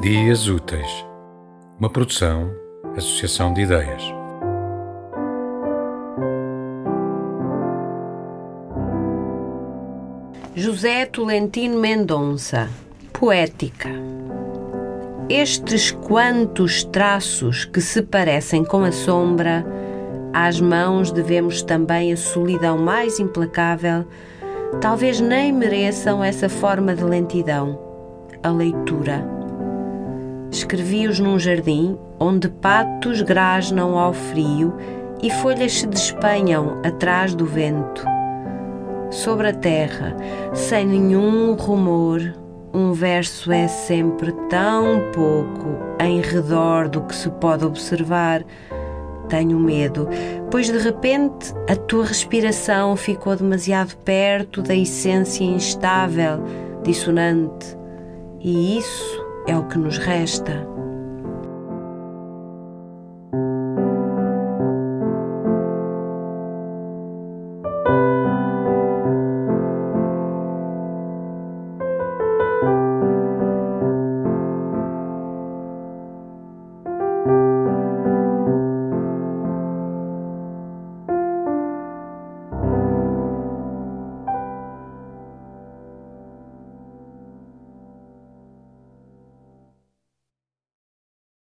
Dias Úteis, uma produção, associação de ideias. José Tolentino Mendonça, Poética. Estes quantos traços que se parecem com a sombra, às mãos devemos também a solidão mais implacável, talvez nem mereçam essa forma de lentidão, a leitura Escrevi-os num jardim onde patos grasnam ao frio e folhas se despenham atrás do vento. Sobre a terra, sem nenhum rumor, um verso é sempre tão pouco em redor do que se pode observar. Tenho medo, pois de repente a tua respiração ficou demasiado perto da essência instável, dissonante, e isso é o que nos resta.